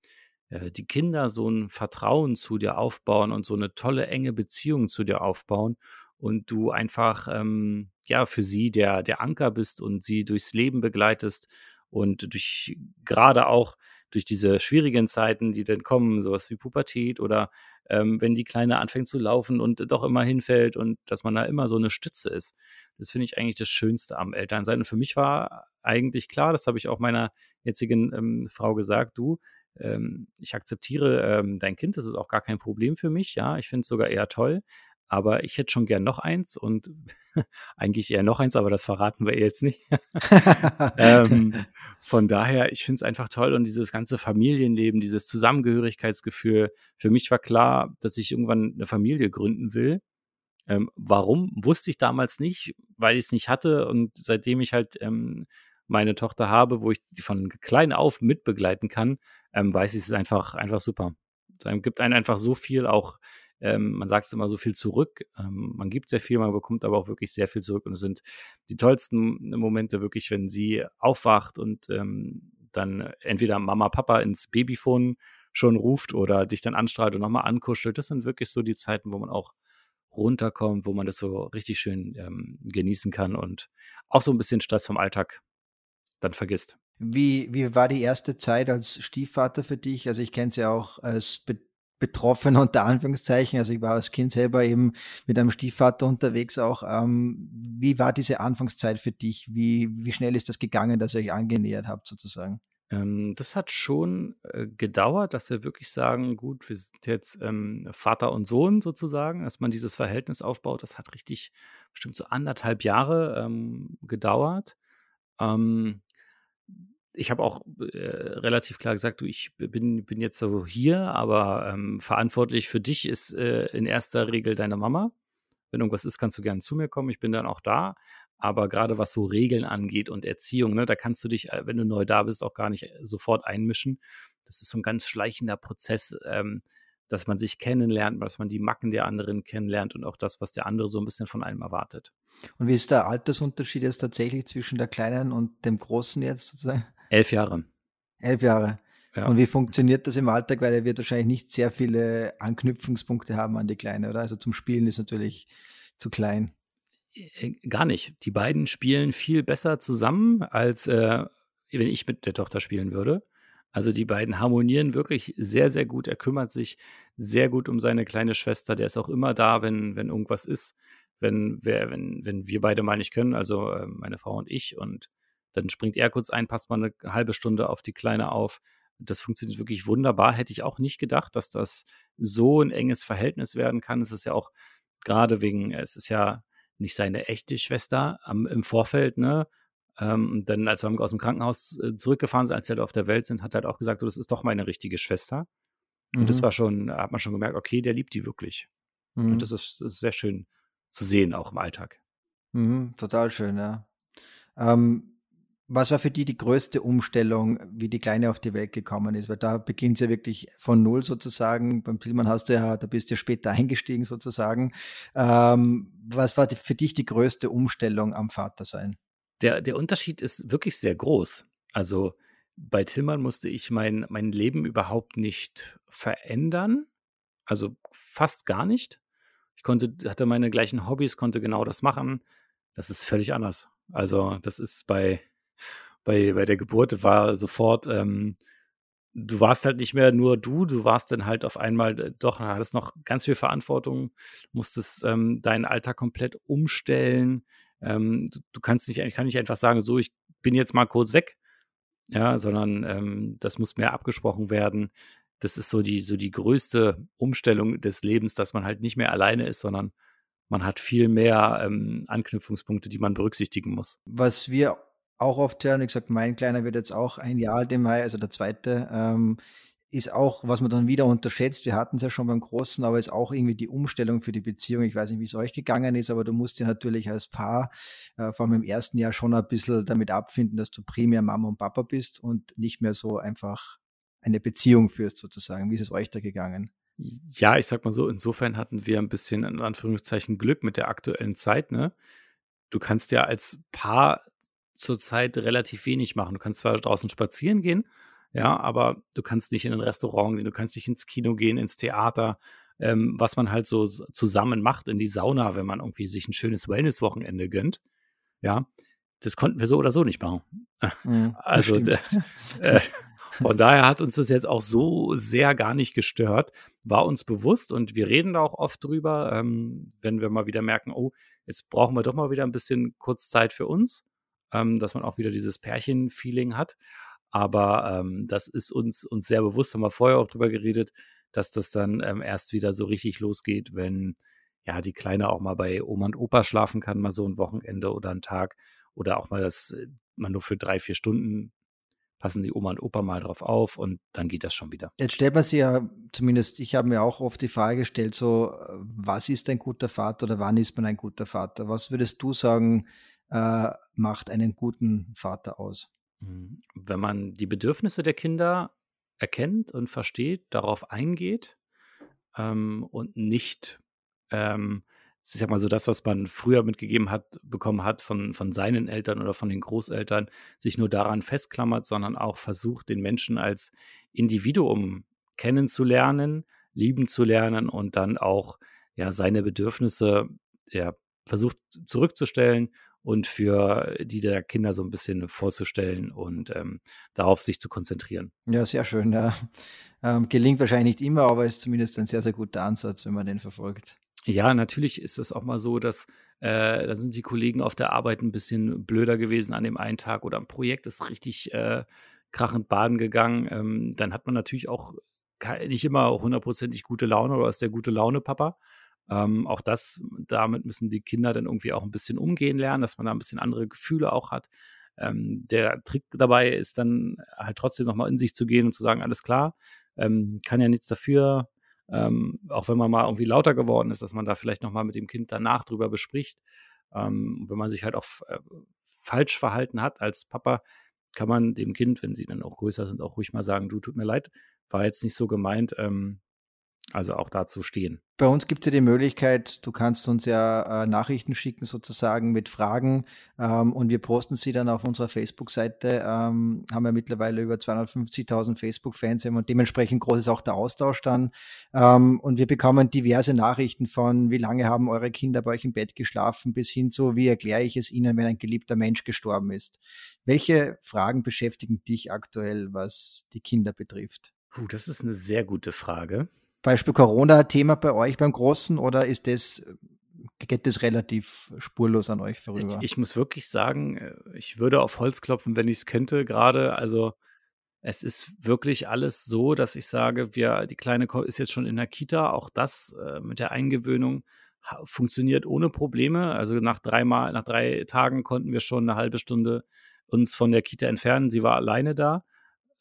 äh, die Kinder so ein Vertrauen zu dir aufbauen und so eine tolle, enge Beziehung zu dir aufbauen und du einfach ähm, ja für sie der der Anker bist und sie durchs Leben begleitest und durch gerade auch durch diese schwierigen Zeiten, die dann kommen, sowas wie Pubertät oder ähm, wenn die Kleine anfängt zu laufen und doch immer hinfällt und dass man da immer so eine Stütze ist. Das finde ich eigentlich das Schönste am Elternsein. Und für mich war eigentlich klar, das habe ich auch meiner jetzigen ähm, Frau gesagt, du, ähm, ich akzeptiere ähm, dein Kind, das ist auch gar kein Problem für mich, ja, ich finde es sogar eher toll, aber ich hätte schon gern noch eins und eigentlich eher noch eins, aber das verraten wir jetzt nicht. ähm, von daher, ich finde es einfach toll und dieses ganze Familienleben, dieses Zusammengehörigkeitsgefühl. Für mich war klar, dass ich irgendwann eine Familie gründen will. Ähm, warum, wusste ich damals nicht, weil ich es nicht hatte und seitdem ich halt ähm, meine Tochter habe, wo ich die von klein auf mitbegleiten kann, ähm, weiß ich es einfach, einfach super. Es gibt einen einfach so viel auch ähm, man sagt es immer so viel zurück. Ähm, man gibt sehr viel, man bekommt aber auch wirklich sehr viel zurück. Und es sind die tollsten Momente wirklich, wenn sie aufwacht und ähm, dann entweder Mama, Papa ins Babyphone schon ruft oder dich dann anstrahlt und nochmal ankuschelt. Das sind wirklich so die Zeiten, wo man auch runterkommt, wo man das so richtig schön ähm, genießen kann und auch so ein bisschen Stress vom Alltag dann vergisst. Wie, wie war die erste Zeit als Stiefvater für dich? Also ich kenne es ja auch als Be betroffen, unter Anführungszeichen. Also ich war als Kind selber eben mit einem Stiefvater unterwegs auch. Ähm, wie war diese Anfangszeit für dich? Wie, wie schnell ist das gegangen, dass ihr euch angenähert habt sozusagen? Ähm, das hat schon äh, gedauert, dass wir wirklich sagen, gut, wir sind jetzt ähm, Vater und Sohn sozusagen, dass man dieses Verhältnis aufbaut. Das hat richtig bestimmt so anderthalb Jahre ähm, gedauert. Ähm, ich habe auch äh, relativ klar gesagt, du, ich bin, bin jetzt so hier, aber ähm, verantwortlich für dich ist äh, in erster Regel deine Mama. Wenn irgendwas ist, kannst du gerne zu mir kommen. Ich bin dann auch da. Aber gerade was so Regeln angeht und Erziehung, ne, da kannst du dich, äh, wenn du neu da bist, auch gar nicht äh, sofort einmischen. Das ist so ein ganz schleichender Prozess, ähm, dass man sich kennenlernt, dass man die Macken der anderen kennenlernt und auch das, was der andere so ein bisschen von einem erwartet. Und wie ist der Altersunterschied jetzt tatsächlich zwischen der Kleinen und dem Großen jetzt sozusagen? Elf Jahre. Elf Jahre. Ja. Und wie funktioniert das im Alltag? Weil er wird wahrscheinlich nicht sehr viele Anknüpfungspunkte haben an die Kleine, oder? Also zum Spielen ist natürlich zu klein. Äh, gar nicht. Die beiden spielen viel besser zusammen, als äh, wenn ich mit der Tochter spielen würde. Also die beiden harmonieren wirklich sehr, sehr gut. Er kümmert sich sehr gut um seine kleine Schwester. Der ist auch immer da, wenn, wenn irgendwas ist, wenn wir, wenn, wenn wir beide mal nicht können, also äh, meine Frau und ich. Und dann springt er kurz ein, passt mal eine halbe Stunde auf die Kleine auf. Das funktioniert wirklich wunderbar. Hätte ich auch nicht gedacht, dass das so ein enges Verhältnis werden kann. Es ist ja auch gerade wegen, es ist ja nicht seine echte Schwester am, im Vorfeld, ne? Ähm, dann, als wir aus dem Krankenhaus äh, zurückgefahren sind, als wir auf der Welt sind, hat er halt auch gesagt, das ist doch meine richtige Schwester. Mhm. Und das mhm. war schon, hat man schon gemerkt, okay, der liebt die wirklich. Mhm. Und das ist, das ist sehr schön zu sehen, auch im Alltag. Mhm, total schön, ja. Ähm, was war für die die größte Umstellung, wie die Kleine auf die Welt gekommen ist? Weil da beginnt sie ja wirklich von Null sozusagen. Beim Tillmann hast du ja, da bist du ja später eingestiegen sozusagen. Ähm, was war die, für dich die größte Umstellung am Vatersein? Der, der Unterschied ist wirklich sehr groß. Also bei Tillmann musste ich mein, mein Leben überhaupt nicht verändern. Also fast gar nicht. Ich konnte, hatte meine gleichen Hobbys, konnte genau das machen. Das ist völlig anders. Also, das ist bei, bei, bei der Geburt war sofort, ähm, du warst halt nicht mehr nur du, du warst dann halt auf einmal äh, doch, hattest noch ganz viel Verantwortung, musstest ähm, deinen Alltag komplett umstellen. Ähm, du, du, kannst nicht, ich kann nicht einfach sagen, so, ich bin jetzt mal kurz weg, ja, sondern ähm, das muss mehr abgesprochen werden. Das ist so die, so die größte Umstellung des Lebens, dass man halt nicht mehr alleine ist, sondern man hat viel mehr ähm, Anknüpfungspunkte, die man berücksichtigen muss. Was wir auch oft hören. Wie gesagt, mein Kleiner wird jetzt auch ein Jahr alt im Mai, also der zweite. Ähm, ist auch, was man dann wieder unterschätzt, wir hatten es ja schon beim Großen, aber ist auch irgendwie die Umstellung für die Beziehung. Ich weiß nicht, wie es euch gegangen ist, aber du musst dir natürlich als Paar, äh, vor allem im ersten Jahr, schon ein bisschen damit abfinden, dass du primär Mama und Papa bist und nicht mehr so einfach eine Beziehung führst, sozusagen. Wie ist es euch da gegangen? Ja, ich sag mal so, insofern hatten wir ein bisschen in Anführungszeichen Glück mit der aktuellen Zeit, ne? Du kannst ja als Paar zurzeit relativ wenig machen. Du kannst zwar draußen spazieren gehen, ja, aber du kannst nicht in ein Restaurant gehen, du kannst nicht ins Kino gehen, ins Theater, ähm, was man halt so zusammen macht, in die Sauna, wenn man irgendwie sich ein schönes Wellness-Wochenende gönnt. Ja, das konnten wir so oder so nicht machen. Mhm, also äh, von daher hat uns das jetzt auch so sehr gar nicht gestört, war uns bewusst und wir reden da auch oft drüber, ähm, wenn wir mal wieder merken, oh, jetzt brauchen wir doch mal wieder ein bisschen kurz Zeit für uns ähm, dass man auch wieder dieses Pärchen-Feeling hat. Aber ähm, das ist uns, uns sehr bewusst, haben wir vorher auch drüber geredet, dass das dann ähm, erst wieder so richtig losgeht, wenn ja die Kleine auch mal bei Oma und Opa schlafen kann, mal so ein Wochenende oder einen Tag oder auch mal, dass äh, man nur für drei, vier Stunden passen die Oma und Opa mal drauf auf und dann geht das schon wieder. Jetzt stellt man sich ja, zumindest ich habe mir auch oft die Frage gestellt, so, was ist ein guter Vater oder wann ist man ein guter Vater? Was würdest du sagen, äh, macht einen guten Vater aus? Mhm. Wenn man die Bedürfnisse der Kinder erkennt und versteht, darauf eingeht ähm, und nicht ähm, ich sag mal so das, was man früher mitgegeben hat, bekommen hat von, von seinen Eltern oder von den Großeltern, sich nur daran festklammert, sondern auch versucht, den Menschen als Individuum kennenzulernen, lieben zu lernen und dann auch ja seine Bedürfnisse ja, versucht zurückzustellen und für die der Kinder so ein bisschen vorzustellen und ähm, darauf sich zu konzentrieren. Ja, sehr schön. Ja. Ähm, gelingt wahrscheinlich nicht immer, aber ist zumindest ein sehr, sehr guter Ansatz, wenn man den verfolgt. Ja, natürlich ist es auch mal so, dass äh, da sind die Kollegen auf der Arbeit ein bisschen blöder gewesen an dem einen Tag oder ein Projekt ist richtig äh, krachend baden gegangen. Ähm, dann hat man natürlich auch nicht immer hundertprozentig gute Laune oder ist der gute Laune Papa. Ähm, auch das, damit müssen die Kinder dann irgendwie auch ein bisschen umgehen lernen, dass man da ein bisschen andere Gefühle auch hat. Ähm, der Trick dabei ist dann halt trotzdem nochmal in sich zu gehen und zu sagen, alles klar, ähm, kann ja nichts dafür, ähm, auch wenn man mal irgendwie lauter geworden ist, dass man da vielleicht nochmal mit dem Kind danach drüber bespricht. Ähm, wenn man sich halt auch äh, falsch verhalten hat als Papa, kann man dem Kind, wenn sie dann auch größer sind, auch ruhig mal sagen, du tut mir leid, war jetzt nicht so gemeint, ähm, also auch dazu stehen. Bei uns gibt es ja die Möglichkeit, du kannst uns ja äh, Nachrichten schicken sozusagen mit Fragen ähm, und wir posten sie dann auf unserer Facebook-Seite. Ähm, haben wir mittlerweile über 250.000 Facebook-Fans und dementsprechend groß ist auch der Austausch dann. Ähm, und wir bekommen diverse Nachrichten von, wie lange haben eure Kinder bei euch im Bett geschlafen, bis hin zu, wie erkläre ich es ihnen, wenn ein geliebter Mensch gestorben ist. Welche Fragen beschäftigen dich aktuell, was die Kinder betrifft? Puh, das ist eine sehr gute Frage. Beispiel Corona-Thema bei euch beim Großen oder ist das, geht das relativ spurlos an euch vorüber? Ich, ich muss wirklich sagen, äh, ich würde auf Holz klopfen, wenn ich es könnte gerade. Also es ist wirklich alles so, dass ich sage, wir, die Kleine ist jetzt schon in der Kita, auch das äh, mit der Eingewöhnung funktioniert ohne Probleme. Also nach dreimal, nach drei Tagen konnten wir schon eine halbe Stunde uns von der Kita entfernen. Sie war alleine da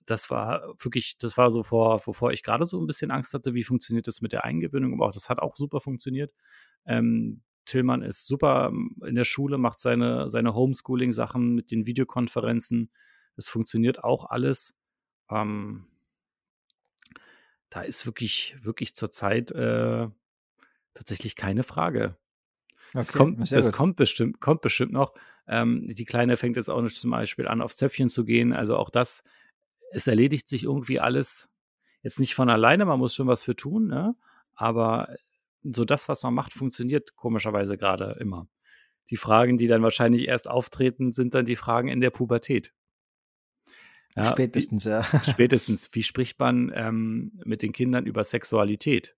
das war wirklich, das war so vor, wovor ich gerade so ein bisschen Angst hatte, wie funktioniert das mit der Eingewöhnung, aber auch das hat auch super funktioniert. Ähm, Tillmann ist super ähm, in der Schule, macht seine, seine Homeschooling-Sachen mit den Videokonferenzen. Das funktioniert auch alles. Ähm, da ist wirklich, wirklich zurzeit äh, tatsächlich keine Frage. Das, okay, kommt, das kommt, bestimmt, kommt bestimmt noch. Ähm, die Kleine fängt jetzt auch nicht zum Beispiel an, aufs Zäpfchen zu gehen. Also auch das es erledigt sich irgendwie alles jetzt nicht von alleine, man muss schon was für tun, ne? aber so das, was man macht, funktioniert komischerweise gerade immer. Die Fragen, die dann wahrscheinlich erst auftreten, sind dann die Fragen in der Pubertät. Ja, spätestens, wie, ja. Spätestens. Wie spricht man ähm, mit den Kindern über Sexualität?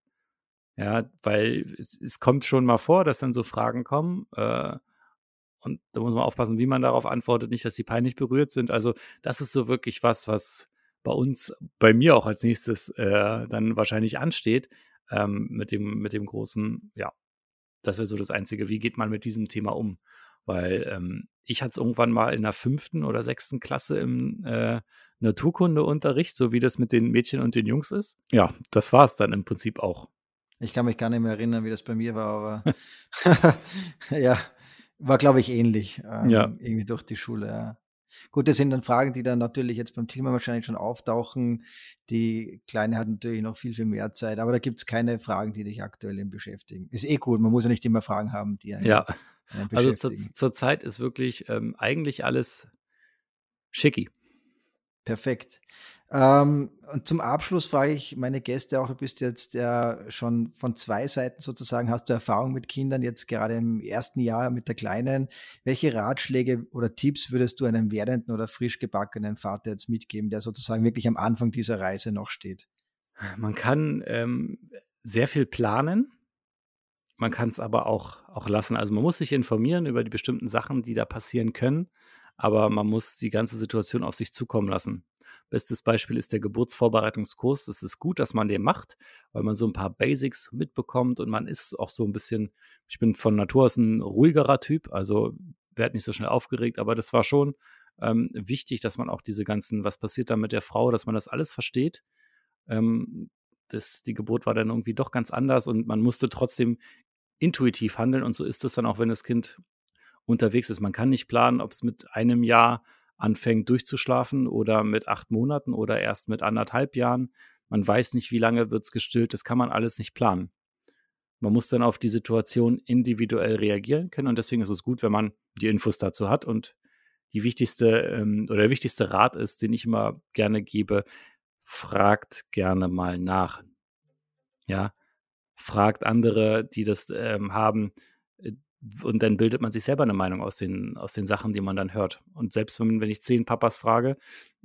Ja, weil es, es, kommt schon mal vor, dass dann so Fragen kommen. Äh, und da muss man aufpassen, wie man darauf antwortet, nicht, dass sie peinlich berührt sind. Also, das ist so wirklich was, was bei uns, bei mir auch als nächstes äh, dann wahrscheinlich ansteht, ähm, mit, dem, mit dem großen, ja, das wäre so das Einzige, wie geht man mit diesem Thema um? Weil ähm, ich hatte es irgendwann mal in der fünften oder sechsten Klasse im äh, Naturkundeunterricht, so wie das mit den Mädchen und den Jungs ist. Ja, das war es dann im Prinzip auch. Ich kann mich gar nicht mehr erinnern, wie das bei mir war, aber ja, war, glaube ich, ähnlich. Ähm, ja. Irgendwie durch die Schule, ja. Gut, das sind dann Fragen, die dann natürlich jetzt beim Thema wahrscheinlich schon auftauchen. Die Kleine hat natürlich noch viel, viel mehr Zeit, aber da gibt es keine Fragen, die dich aktuell beschäftigen. Ist eh cool, man muss ja nicht immer Fragen haben, die einen, Ja, einen also zur, zur Zeit ist wirklich ähm, eigentlich alles schicki. Perfekt. Ähm, und zum Abschluss frage ich meine Gäste auch, du bist jetzt ja schon von zwei Seiten sozusagen, hast du Erfahrung mit Kindern, jetzt gerade im ersten Jahr mit der Kleinen. Welche Ratschläge oder Tipps würdest du einem werdenden oder frisch gebackenen Vater jetzt mitgeben, der sozusagen wirklich am Anfang dieser Reise noch steht? Man kann ähm, sehr viel planen. Man kann es aber auch, auch lassen. Also man muss sich informieren über die bestimmten Sachen, die da passieren können, aber man muss die ganze Situation auf sich zukommen lassen. Bestes Beispiel ist der Geburtsvorbereitungskurs. Das ist gut, dass man den macht, weil man so ein paar Basics mitbekommt und man ist auch so ein bisschen, ich bin von Natur aus ein ruhigerer Typ, also werde nicht so schnell aufgeregt, aber das war schon ähm, wichtig, dass man auch diese ganzen, was passiert da mit der Frau, dass man das alles versteht. Ähm, das, die Geburt war dann irgendwie doch ganz anders und man musste trotzdem intuitiv handeln und so ist es dann auch, wenn das Kind unterwegs ist. Man kann nicht planen, ob es mit einem Jahr anfängt durchzuschlafen oder mit acht Monaten oder erst mit anderthalb Jahren. Man weiß nicht, wie lange wird es gestillt. Das kann man alles nicht planen. Man muss dann auf die Situation individuell reagieren können und deswegen ist es gut, wenn man die Infos dazu hat. Und die wichtigste ähm, oder der wichtigste Rat ist, den ich immer gerne gebe, fragt gerne mal nach. Ja, fragt andere, die das ähm, haben, äh, und dann bildet man sich selber eine Meinung aus den, aus den Sachen, die man dann hört. Und selbst wenn, wenn ich zehn Papas frage,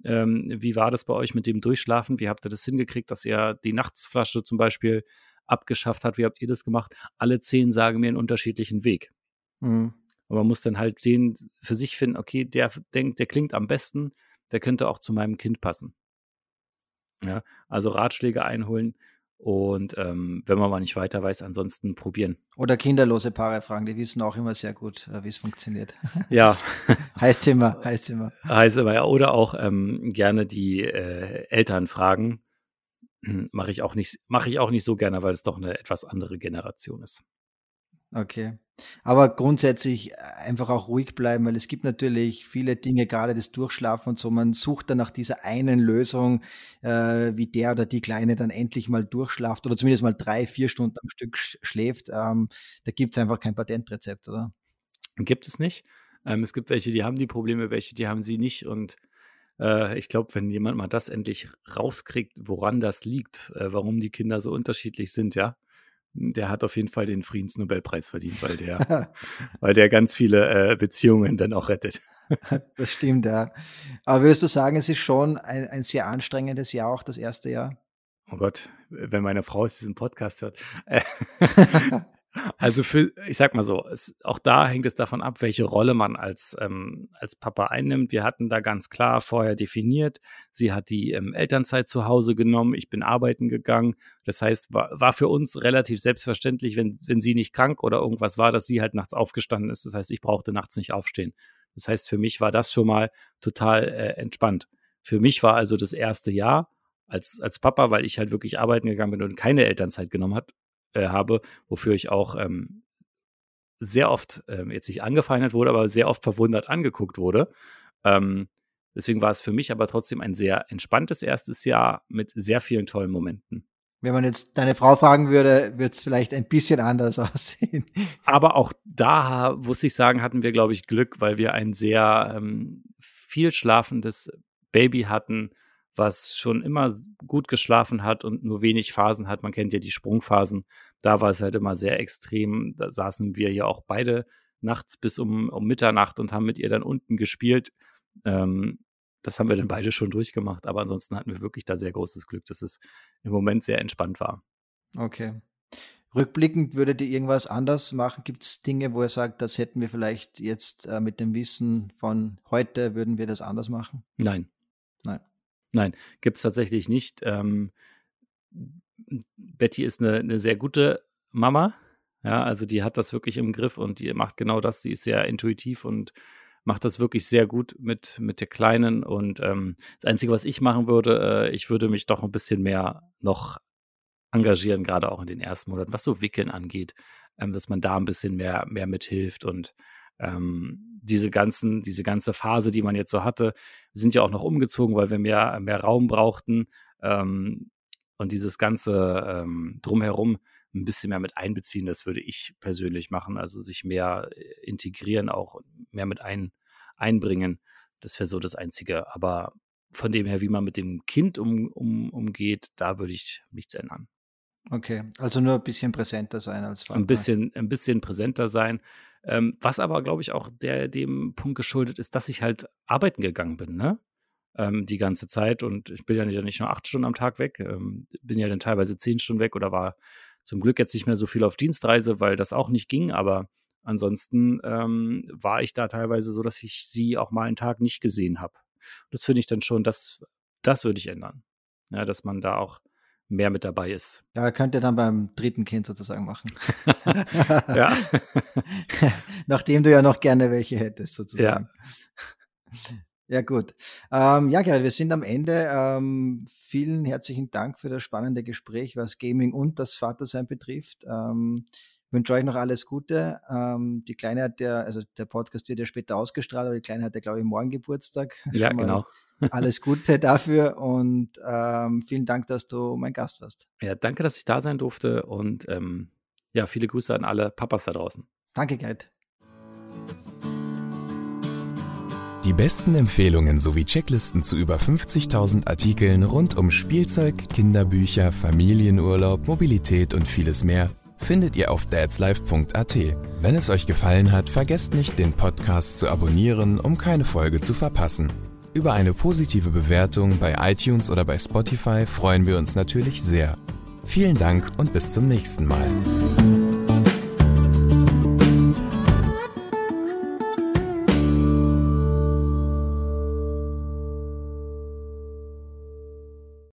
ähm, wie war das bei euch mit dem Durchschlafen? Wie habt ihr das hingekriegt, dass ihr die Nachtsflasche zum Beispiel abgeschafft habt? Wie habt ihr das gemacht? Alle zehn sagen mir einen unterschiedlichen Weg. Mhm. Und man muss dann halt den für sich finden, okay, der denkt, der klingt am besten, der könnte auch zu meinem Kind passen. Ja, also Ratschläge einholen, und ähm, wenn man mal nicht weiter weiß, ansonsten probieren. Oder kinderlose Paare fragen, die wissen auch immer sehr gut, äh, wie es funktioniert. Ja. heißt immer, heißt immer. Heißt immer, ja. Oder auch ähm, gerne die äh, Eltern fragen. Mache ich auch nicht, mache ich auch nicht so gerne, weil es doch eine etwas andere Generation ist. Okay. Aber grundsätzlich äh, einfach auch ruhig bleiben, weil es gibt natürlich viele Dinge, gerade das Durchschlafen und so. Man sucht dann nach dieser einen Lösung, äh, wie der oder die Kleine dann endlich mal durchschlaft oder zumindest mal drei, vier Stunden am Stück sch schläft. Ähm, da gibt es einfach kein Patentrezept, oder? Gibt es nicht. Ähm, es gibt welche, die haben die Probleme, welche, die haben sie nicht. Und äh, ich glaube, wenn jemand mal das endlich rauskriegt, woran das liegt, äh, warum die Kinder so unterschiedlich sind, ja, der hat auf jeden Fall den Friedensnobelpreis verdient, weil der, weil der ganz viele äh, Beziehungen dann auch rettet. das stimmt, ja. Aber würdest du sagen, es ist schon ein, ein sehr anstrengendes Jahr, auch das erste Jahr? Oh Gott, wenn meine Frau diesen Podcast hört. Also für, ich sag mal so, es, auch da hängt es davon ab, welche Rolle man als, ähm, als Papa einnimmt. Wir hatten da ganz klar vorher definiert, sie hat die ähm, Elternzeit zu Hause genommen, ich bin arbeiten gegangen. Das heißt, war, war für uns relativ selbstverständlich, wenn, wenn sie nicht krank oder irgendwas war, dass sie halt nachts aufgestanden ist. Das heißt, ich brauchte nachts nicht aufstehen. Das heißt, für mich war das schon mal total äh, entspannt. Für mich war also das erste Jahr als, als Papa, weil ich halt wirklich arbeiten gegangen bin und keine Elternzeit genommen hat, äh, habe, wofür ich auch ähm, sehr oft ähm, jetzt nicht angefeindet wurde, aber sehr oft verwundert angeguckt wurde. Ähm, deswegen war es für mich aber trotzdem ein sehr entspanntes erstes Jahr mit sehr vielen tollen Momenten. Wenn man jetzt deine Frau fragen würde, wird es vielleicht ein bisschen anders aussehen. Aber auch da, muss ich sagen, hatten wir, glaube ich, Glück, weil wir ein sehr ähm, viel schlafendes Baby hatten, was schon immer gut geschlafen hat und nur wenig Phasen hat. Man kennt ja die Sprungphasen. Da war es halt immer sehr extrem. Da saßen wir ja auch beide nachts bis um, um Mitternacht und haben mit ihr dann unten gespielt. Ähm, das haben wir dann beide schon durchgemacht. Aber ansonsten hatten wir wirklich da sehr großes Glück, dass es im Moment sehr entspannt war. Okay. Rückblickend würdet ihr irgendwas anders machen? Gibt es Dinge, wo ihr sagt, das hätten wir vielleicht jetzt äh, mit dem Wissen von heute, würden wir das anders machen? Nein. Nein. Nein, gibt es tatsächlich nicht. Ähm, Betty ist eine, eine sehr gute Mama. Ja, also die hat das wirklich im Griff und die macht genau das. Sie ist sehr intuitiv und macht das wirklich sehr gut mit, mit der Kleinen. Und ähm, das Einzige, was ich machen würde, äh, ich würde mich doch ein bisschen mehr noch engagieren, gerade auch in den ersten Monaten, was so Wickeln angeht, ähm, dass man da ein bisschen mehr, mehr mithilft und ähm, diese ganzen, diese ganze Phase, die man jetzt so hatte, sind ja auch noch umgezogen, weil wir mehr, mehr Raum brauchten ähm, und dieses ganze ähm, drumherum ein bisschen mehr mit einbeziehen, das würde ich persönlich machen, also sich mehr äh, integrieren, auch mehr mit ein, einbringen. Das wäre so das Einzige. Aber von dem her, wie man mit dem Kind um, um, umgeht, da würde ich nichts ändern. Okay, also nur ein bisschen präsenter sein als Vater. Ein bisschen, ein bisschen präsenter sein. Ähm, was aber, glaube ich, auch der, dem Punkt geschuldet ist, dass ich halt arbeiten gegangen bin, ne? Ähm, die ganze Zeit. Und ich bin ja nicht nur acht Stunden am Tag weg, ähm, bin ja dann teilweise zehn Stunden weg oder war zum Glück jetzt nicht mehr so viel auf Dienstreise, weil das auch nicht ging. Aber ansonsten ähm, war ich da teilweise so, dass ich sie auch mal einen Tag nicht gesehen habe. Das finde ich dann schon, das das würde ich ändern. Ja, dass man da auch mehr mit dabei ist. Ja, könnt ihr dann beim dritten Kind sozusagen machen. ja. Nachdem du ja noch gerne welche hättest, sozusagen. Ja. Ja, gut. Ähm, ja, Gerald, wir sind am Ende. Ähm, vielen herzlichen Dank für das spannende Gespräch, was Gaming und das Vatersein betrifft. Ähm, wünsche euch noch alles Gute. Ähm, die Kleine hat ja, also der Podcast wird ja später ausgestrahlt, aber die Kleine hat ja, glaube ich, morgen Geburtstag. Ja, genau. Alles Gute dafür und ähm, vielen Dank, dass du mein Gast warst. Ja, danke, dass ich da sein durfte und ähm, ja, viele Grüße an alle Papas da draußen. Danke, Gerd. Die besten Empfehlungen sowie Checklisten zu über 50.000 Artikeln rund um Spielzeug, Kinderbücher, Familienurlaub, Mobilität und vieles mehr findet ihr auf dadslife.at. Wenn es euch gefallen hat, vergesst nicht, den Podcast zu abonnieren, um keine Folge zu verpassen. Über eine positive Bewertung bei iTunes oder bei Spotify freuen wir uns natürlich sehr. Vielen Dank und bis zum nächsten Mal.